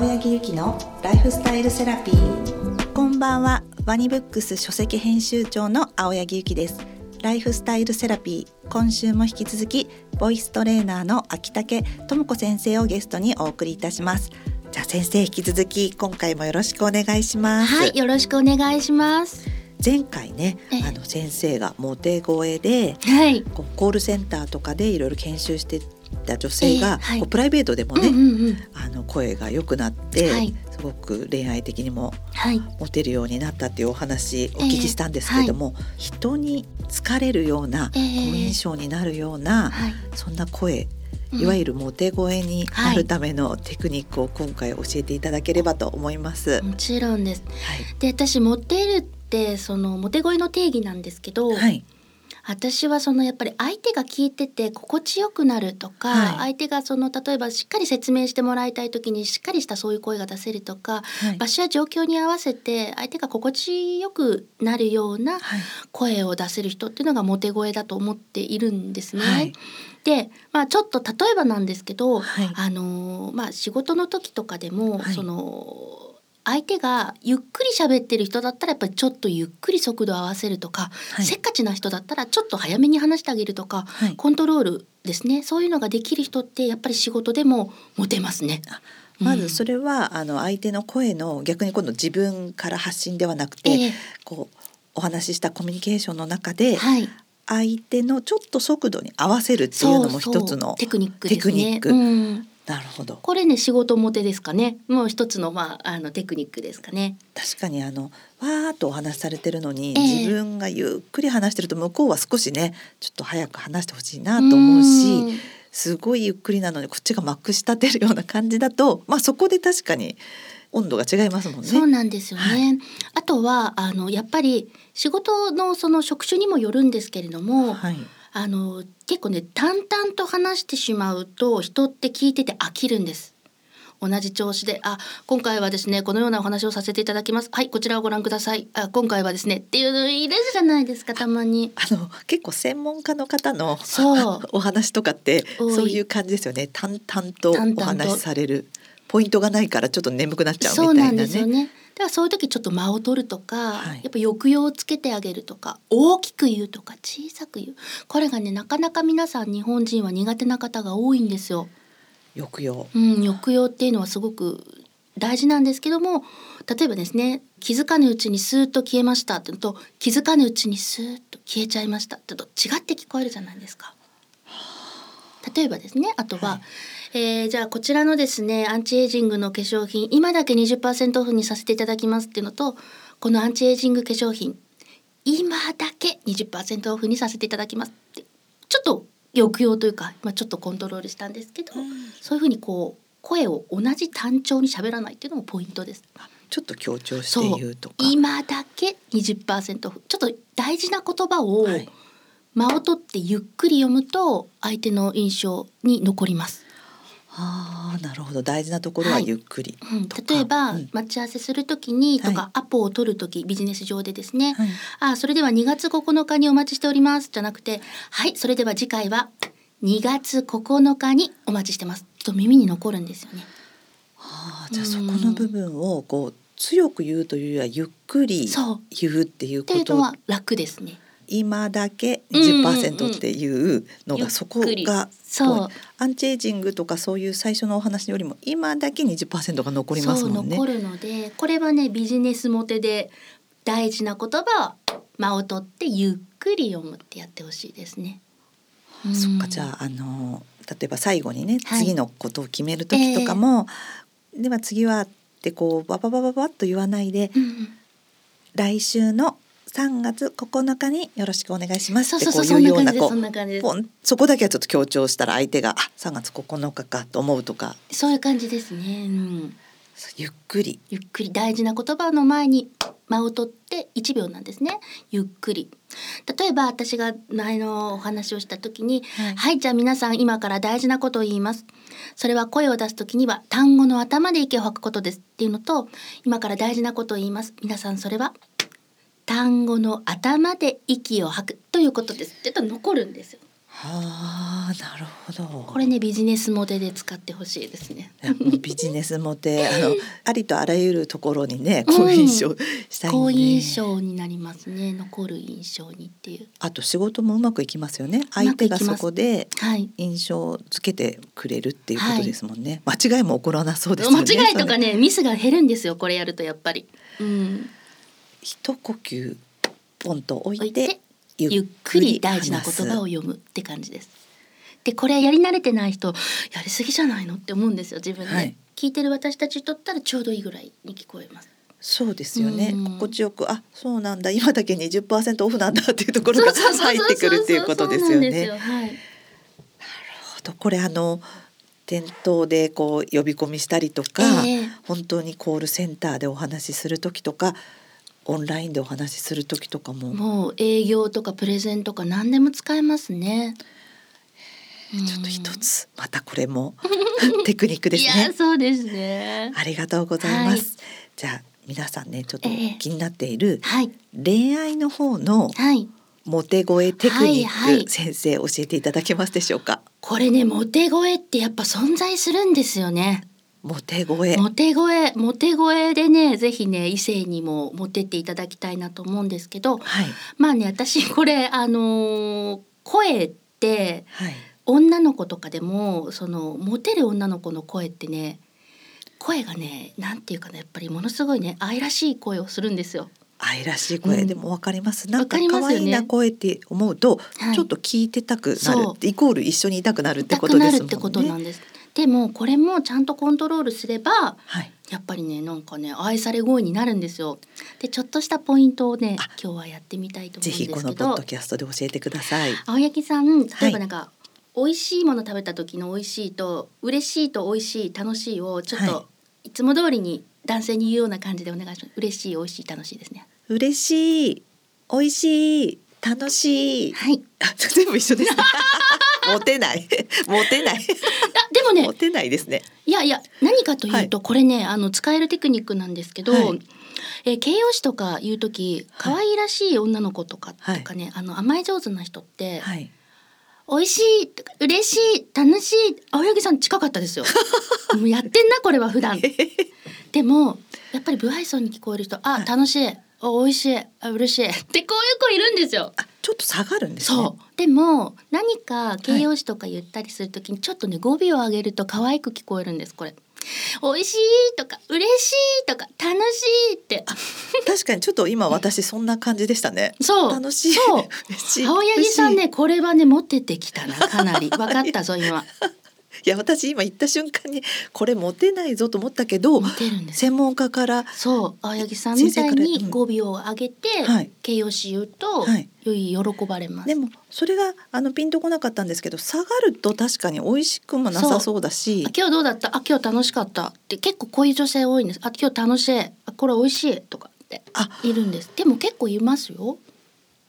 青柳ゆきのライフスタイルセラピー。こんばんは。ワニブックス書籍編集長の青柳ゆきです。ライフスタイルセラピー。今週も引き続きボイストレーナーの秋竹智子先生をゲストにお送りいたします。じゃあ先生引き続き今回もよろしくお願いします。はいよろしくお願いします。前回ねあの先生がモテ声で、はい、こうコールセンターとかでいろいろ研修してた女性が、えーはい、こうプライベートでもね、うんうんうん、あの声が良くなって、はい、すごく恋愛的にもモテるようになったっていうお話お聞きしたんですけれども、えー、人に疲れるような、好印象になるような、そんな声いわゆるモテ声になるためのテクニックを今回教えていただければと思います。もちろんです。で私モテるってそのモテ声の定義なんですけど、はい、私はそのやっぱり相手が聞いてて心地よくなるとか、はい、相手がその例えばしっかり説明してもらいたい時にしっかりしたそういう声が出せるとか、はい、場所や状況に合わせて相手が心地よくなるような声を出せる人っていうのがモテ声だと思っているんですね。はい、で、まあ、ちょっと例えばなんですけど、あのまあ、仕事の時とかでも、その相手がゆっくり喋ってる人だったらやっぱりちょっとゆっくり速度を合わせるとか、はい、せっかちな人だったらちょっと早めに話してあげるとか、はい、コントロールですね。そういうのができる人ってやっぱり仕事でもモテますね。まずそれは、うん、あの相手の声の逆に今度自分から発信ではなくて、えー、こうお話ししたコミュニケーションの中で、はい、相手のちょっと速度に合わせるっていうのも一つのテクニックですね。うん、なるほど。これね仕事モテですかね。もう一つのまああのテクニックですかね。確かにあのわーっとお話しされてるのに、えー、自分がゆっくり話してると向こうは少しねちょっと早く話してほしいなと思うし。すごいゆっくりなのにこっちがまくし立てるような感じだと、まあそこで確かに温度が違いますもんね。そうなんですよね。はい、あとはあのやっぱり仕事のその職種にもよるんですけれども、はい、あの結構ね淡々と話してしまうと人って聞いてて飽きるんです。同じ調子で「あ今回はですねこのようなお話をさせていただきますはいこちらをご覧くださいあ今回はですね」っていうのいるじゃないですかたまに。あの結構専門家の方のそう お話とかってそういう感じですよね淡々とお話しされる。ポイントがないからちょっと眠くなっちゃうみたいなね。そうなんですよね。だからそういう時ちょっと間を取るとか、はい、やっぱ抑揚をつけてあげるとか大きく言うとか小さく言う。これがねなかなか皆さん日本人は苦手な方が多いんですよ。抑揚、うん、抑揚っていうのはすごく大事なんですけども例えばですね気づかぬうちにスーッと消えましたってのと気づかぬうちにスーッと消えちゃいましたってと違って聞こえるじゃないですか。例えばですねあとは、はいえー、じゃあこちらのですねアンチエイジングの化粧品今だけ20%オフにさせていただきますっていうのとこのアンチエイジング化粧品今だけ20%オフにさせていただきますってちょっと抑揚というか、まあ、ちょっとコントロールしたんですけど、うん、そういうふうにこう声を同じ単調に喋らないっていうのもポイントです。ちょっと強調して言うとか今だけ20%オフちょっと大事な言葉を間を取ってゆっくり読むと相手の印象に残ります。あなるほど。大事なところはゆっくり、はいうん、例えば、うん、待ち合わせするときにとか、はい、アポを取るときビジネス上でですね、はい、あそれでは2月9日にお待ちしておりますじゃなくてはいそれでは次回は2月9日にお待ちしてます。と耳に残るんですよね。あじゃあそこの部分をこう強く言うというよりはゆっくり言うっていうこと？っていうのは楽ですね。今だけ20%っていうのがそこがそう。アンチエイジングとかそういう最初のお話よりも今だけ20%が残りますもんね。残るのでこれはねビジネスモテで大事な言葉は間を取ってゆっくり読むってやってほしいですね。うん、そっか。じゃああの例えば最後にね、はい、次のことを決める時とかも、えー、では次はってこうバババババッと言わないで、うん、来週の3月9日によろしくお願いしますってこういうようなこうそこだけはちょっと強調したら相手があ3月9日かと思うとか。そういう感じですね、うん、ゆっくり。ゆっくり。大事な言葉の前に間を取って1秒なんですね。ゆっくり。例えば私が前のお話をした時に、はい、はい、じゃあ皆さん今から大事なことを言います。それは声を出す時には単語の頭で息を吐くことですっていうのと今から大事なことを言います。皆さんそれは単語の頭で息を吐くということですってと残るんですよ。あなるほど。これねビジネスモテで使ってほしいですね。ビジネスモテ あのありとあらゆるところにね好印象したい、ね、好印象になりますね残る印象にっていう。あと仕事もうまくいきますよね。相手がそこで印象つけてくれるっていうことですもんね。はい、間違いも起こらなそうですね。間違いとかねミスが減るんですよこれやるとやっぱり。うん。一呼吸ポンと置いてゆっくり大事な言葉を読むって感じです。でこれやり慣れてない人やりすぎじゃないのって思うんですよ自分で、はい、聞いてる私たちにとったらちょうどいいぐらいに聞こえます。そうですよね、心地よくあそうなんだ。今だけ20%オフなんだっていうところが入ってくるっていうことですよね。なるほど。これあの店頭でこう呼び込みしたりとか、えー、本当にコールセンターでお話しする時とかオンラインでお話しする時とかももう営業とかプレゼンとか何でも使えますね。ちょっと一つまたこれも テクニックですね。そうですね。ありがとうございます。はい、じゃあ皆さんねちょっと気になっている、恋愛の方のモテ声テクニック、先生教えていただけますでしょうか？これねモテ声ってやっぱ存在するんですよね。モテ声。モテ声。モテ声でねぜひね異性にもモテていただきたいなと思うんですけど、はい、まあね私これあのー、声って、はい、女の子とかでもそのモテる女の子の声ってね声がねなんていうかねやっぱりものすごいね愛らしい声をするんですよ。愛らしい声、うん、でもわかります。なんか可愛いな声って思うと、ちょっと聞いてたくなる、イコール一緒にいたくなるってことですもんね。ってことなんです。でもこれもちゃんとコントロールすれば、はい、やっぱりねなんかね愛され声になるんですよ。でちょっとしたポイントをね今日はやってみたいと思うんですけど。ぜひこのポッドキャストで教えてください。青柳さん例えばなんか、はい、美味しいもの食べた時の美味しいと嬉しいと美味しい楽しいをちょっと、はい、いつも通りに男性に言うような感じでお願いします。嬉しい美味しい楽しいですね。嬉しい美味しい楽しい。はい。全部一緒です、ね。モテない。モテない。あ、でもね。モテないですね。いやいや、何かというと、はい、これね、あの使えるテクニックなんですけど。はいえー、形容詞とか言う時可愛らしい女の子とか、はい、とかねあの甘え上手な人って、はい、美味しい嬉しい楽しい青柳さん近かったですよ もうやってんなこれは普段 でもやっぱり不愛想に聞こえる人あ、はい、楽しいあ美味しいあ嬉しいってこういう子いるんですよと下がるんです、ね、そう。でも何か形容詞とか言ったりするときにちょっとね語尾を上げると可愛く聞こえるんですこれ。美味しいとか嬉しいとか楽しいって。確かにちょっと今私そんな感じでしたね。そう。楽しいそう。青柳さんねこれはね持っててきたなかなり。分かったぞ今いや私今言った瞬間にこれモテないぞと思ったけど専門家からそう青柳さんみたいに語尾を上げて、うん、形容詞言うと、はい、よい喜ばれます。でもそれがあのピンとこなかったんですけど下がると確かに美味しくもなさそうだし。今日どうだった？あ今日楽しかったって結構こういう女性多いんです。あ今日楽しい。あこれ美味しいとかっているんです。でも結構いますよ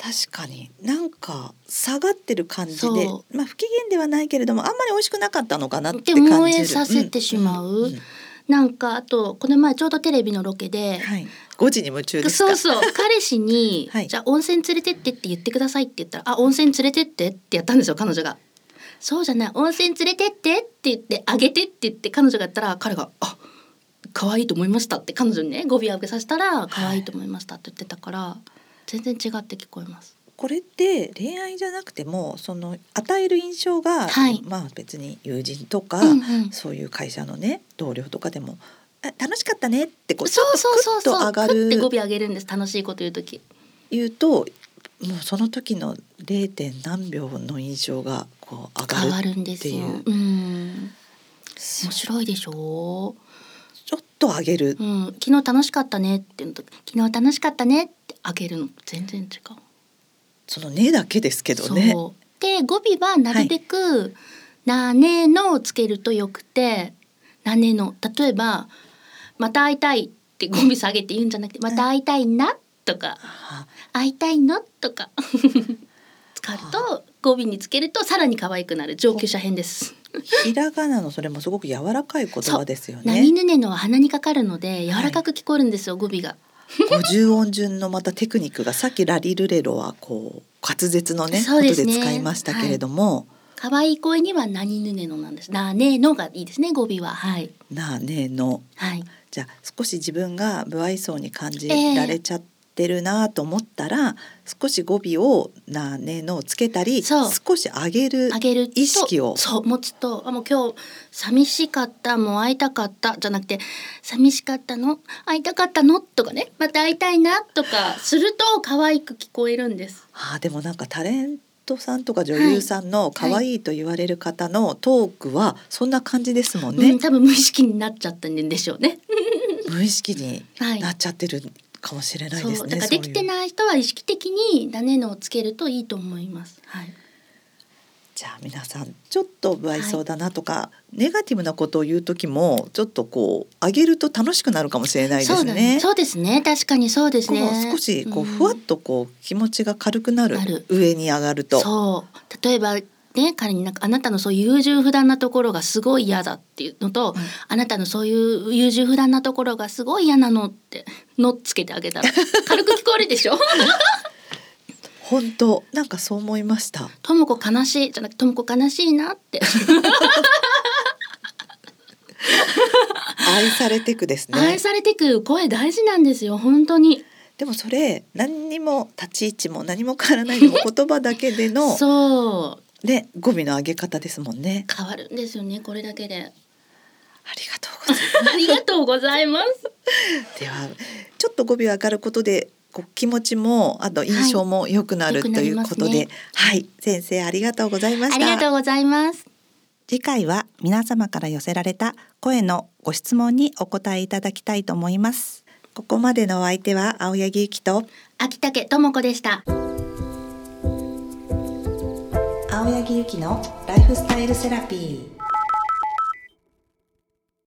確かに。なんか下がってる感じでまあ不機嫌ではないけれどもあんまり美味しくなかったのかなって感じる。燃えさせてしまう。うんうん。うんなんかあとこの前ちょうどテレビのロケで、はい、5時に夢中そうそう。彼氏に、はい、じゃあ温泉連れてってって言ってくださいって言ったらあ温泉連れてってってやったんですよ彼女が。そうじゃない。温泉連れてってって言ってあげてって言って彼女がやったら彼があ可愛いと思いましたって彼女にね語尾上げさせたら可愛いと思いましたって言ってたから。はい全然違って聞こえます。これって恋愛じゃなくてもその与える印象が、はい、まあ別に友人とか、うんうん、そういう会社のね同僚とかでも楽しかったねってこうそうそうそうそう。上がるって語尾上げるんです。楽しいこと言う時。言うともうその時の 0. 点何秒の印象がこう上がる変わるんですよ。うん。面白いでしょ？う。ちょっと上げる、うん、昨日楽しかったねって昨日楽しかったねって上げるの？全然違う。そのねだけですけどね。で語尾はなるべく、はい、なねのをつけるとよくてなねの。例えばまた会いたいって語尾下げて言うんじゃなくて、また会いたいなとか、会いたいのとか 使うと語尾につけるとさらに可愛くなる。上級者編です。ひらがなのそれもすごく柔らかい言葉ですよね。何ぬねのは鼻にかかるので柔らかく聞こえるんですよ、語尾が。50音順のまたテクニックがさっきラリルレロはこう滑舌のねことで使いましたけれども、可愛い声には何ぬねのなんです。なねのがいいですね語尾ははい。なねの。はい。じゃあ少し自分が不愛想に感じられちゃってるなと思ったら、えー、少し語尾を「なねの」つけたり少し上げる意識を。そう持つとあもう今日寂しかったもう会いたかったじゃなくて寂しかったの？会いたかったの？とかね。また会いたいなとかすると可愛く聞こえるんです。あでもなんかタレントさんとか女優さんの可愛いと言われる方のトークはそんな感じですもんね。うん、多分無意識になっちゃったんでしょうね。無意識に なっちゃってるかもしれないですね。だからできてない人は意識的にダネのをつけるといいと思います。はい。じゃあ皆さんちょっと不愛想だなとか、はい、ネガティブなことを言う時もちょっとこう上げると楽しくなるかもしれないですね。そうですね確かにそうですね。少しこうふわっとこう気持ちが軽くなる、うん、上に上がると。そう例えばね、彼になんかあなたのそういう優柔不断なところがすごい嫌だっていうのと、うん、あなたのそういう優柔不断なところがすごい嫌なのってのっつけてあげたら 軽く聞こえるでしょ？本当なんかそう思いました。ともこ悲しいじゃなくてともこ悲しいなって。愛されてくですね。愛されてく声大事なんですよ本当に。でもそれ何にも立ち位置も何も変わらないでも言葉だけでの で語尾の上げ方ですもんね。変わるんですよねこれだけで。ありがとうございます。ありがとうございます。ではちょっと語尾上がることでこう気持ちもあと印象も良くなる、はい、ということで、ね、はい先生ありがとうございましたありがとうございます次回は皆様から寄せられた声のご質問にお答えいただきたいと思いますここまでのお相手は青柳ゆきと秋竹智子でした青柳ゆきのライフスタイルセラピー。